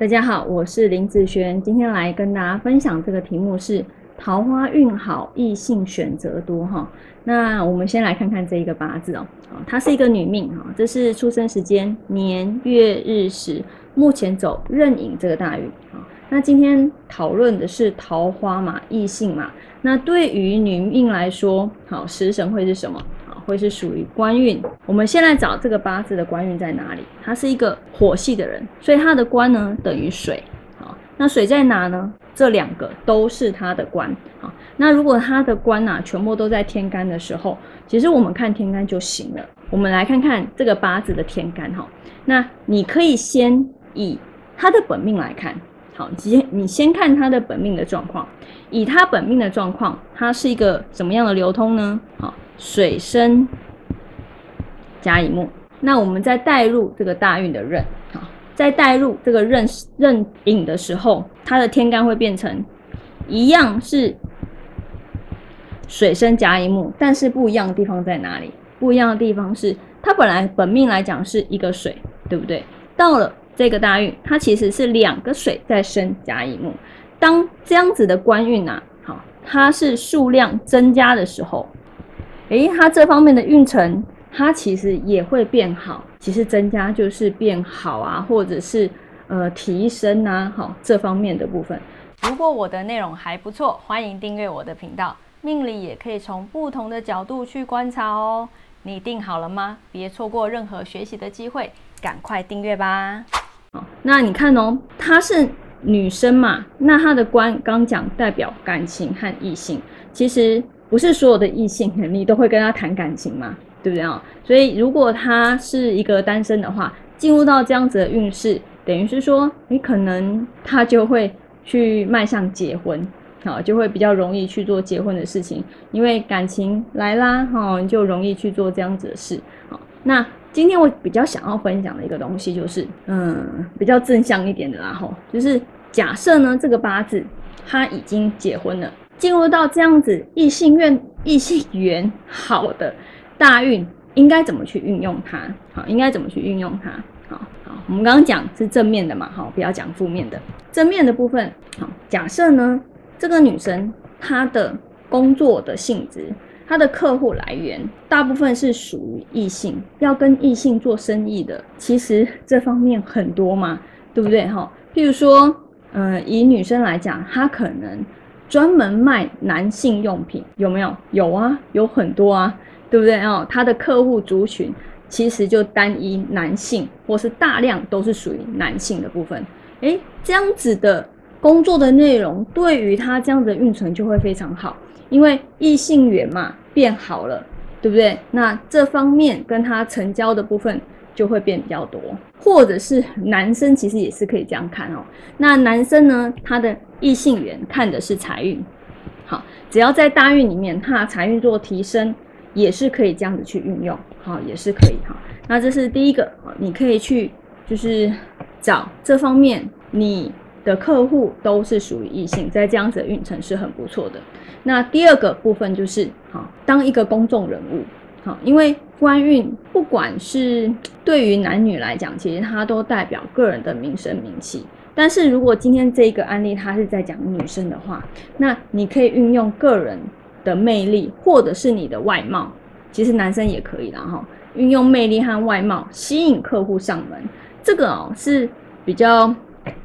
大家好，我是林子轩，今天来跟大家分享这个题目是桃花运好，异性选择多哈。那我们先来看看这一个八字哦，啊，它是一个女命哈，这是出生时间年月日时，目前走壬寅这个大运啊。那今天讨论的是桃花嘛，异性嘛。那对于女命来说，好食神会是什么？会是属于官运。我们先来找这个八字的官运在哪里？他是一个火系的人，所以他的官呢等于水。好，那水在哪呢？这两个都是他的官。好，那如果他的官呐全部都在天干的时候，其实我们看天干就行了。我们来看看这个八字的天干哈。那你可以先以他的本命来看。好，先你先看他的本命的状况。以他本命的状况，他是一个什么样的流通呢？好。水生甲乙木，那我们在带入这个大运的壬，好，在带入这个壬壬寅的时候，它的天干会变成一样是水生甲乙木，但是不一样的地方在哪里？不一样的地方是，它本来本命来讲是一个水，对不对？到了这个大运，它其实是两个水在生甲乙木。当这样子的官运啊，好，它是数量增加的时候。诶，它这方面的运程，它其实也会变好。其实增加就是变好啊，或者是呃提升啊，好这方面的部分。如果我的内容还不错，欢迎订阅我的频道。命理也可以从不同的角度去观察哦。你定好了吗？别错过任何学习的机会，赶快订阅吧。好，那你看哦，她是女生嘛，那她的官刚讲代表感情和异性，其实。不是所有的异性你都会跟他谈感情嘛，对不对啊？所以如果他是一个单身的话，进入到这样子的运势，等于是说，你可能他就会去迈向结婚，好，就会比较容易去做结婚的事情，因为感情来啦，哈，就容易去做这样子的事。好，那今天我比较想要分享的一个东西就是，嗯，比较正向一点的啦，哈，就是假设呢，这个八字他已经结婚了。进入到这样子异性缘异性缘好的大运，应该怎么去运用它？好，应该怎么去运用它？好好，我们刚刚讲是正面的嘛，好，不要讲负面的。正面的部分，好，假设呢，这个女生她的工作的性质，她的客户来源大部分是属于异性，要跟异性做生意的，其实这方面很多嘛，对不对？哈，譬如说，嗯，以女生来讲，她可能。专门卖男性用品有没有？有啊，有很多啊，对不对哦？他的客户族群其实就单一男性，或是大量都是属于男性的部分。诶，这样子的工作的内容，对于他这样子的运程就会非常好，因为异性缘嘛变好了，对不对？那这方面跟他成交的部分。就会变比较多，或者是男生其实也是可以这样看哦。那男生呢，他的异性缘看的是财运，好，只要在大运里面，他财运做提升，也是可以这样子去运用，好，也是可以哈。那这是第一个，你可以去就是找这方面，你的客户都是属于异性，在这样子的运程是很不错的。那第二个部分就是，好，当一个公众人物。好，因为官运不管是对于男女来讲，其实它都代表个人的名声名气。但是如果今天这个案例它是在讲女生的话，那你可以运用个人的魅力，或者是你的外貌，其实男生也可以啦哈。运用魅力和外貌吸引客户上门，这个哦是比较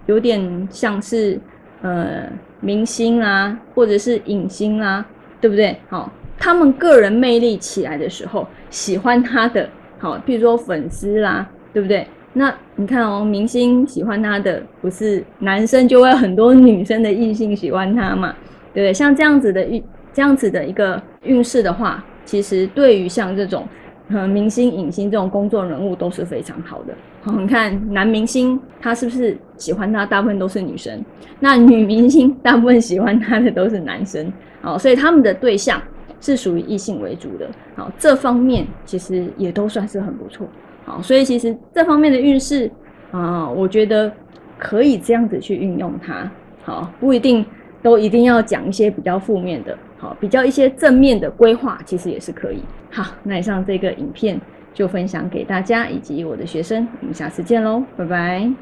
有点像是呃明星啊，或者是影星啦，对不对？好。他们个人魅力起来的时候，喜欢他的，好，譬如说粉丝啦，对不对？那你看哦，明星喜欢他的，不是男生就会很多女生的异性喜欢他嘛，对不对？像这样子的运，这样子的一个运势的话，其实对于像这种，呃，明星、影星这种公众人物都是非常好的。好，你看男明星他是不是喜欢他，大部分都是女生？那女明星大部分喜欢他的都是男生，哦，所以他们的对象。是属于异性为主的，好，这方面其实也都算是很不错，好，所以其实这方面的运势啊，我觉得可以这样子去运用它，好，不一定都一定要讲一些比较负面的，好，比较一些正面的规划，其实也是可以。好，那以上这个影片就分享给大家以及我的学生，我们下次见喽，拜拜。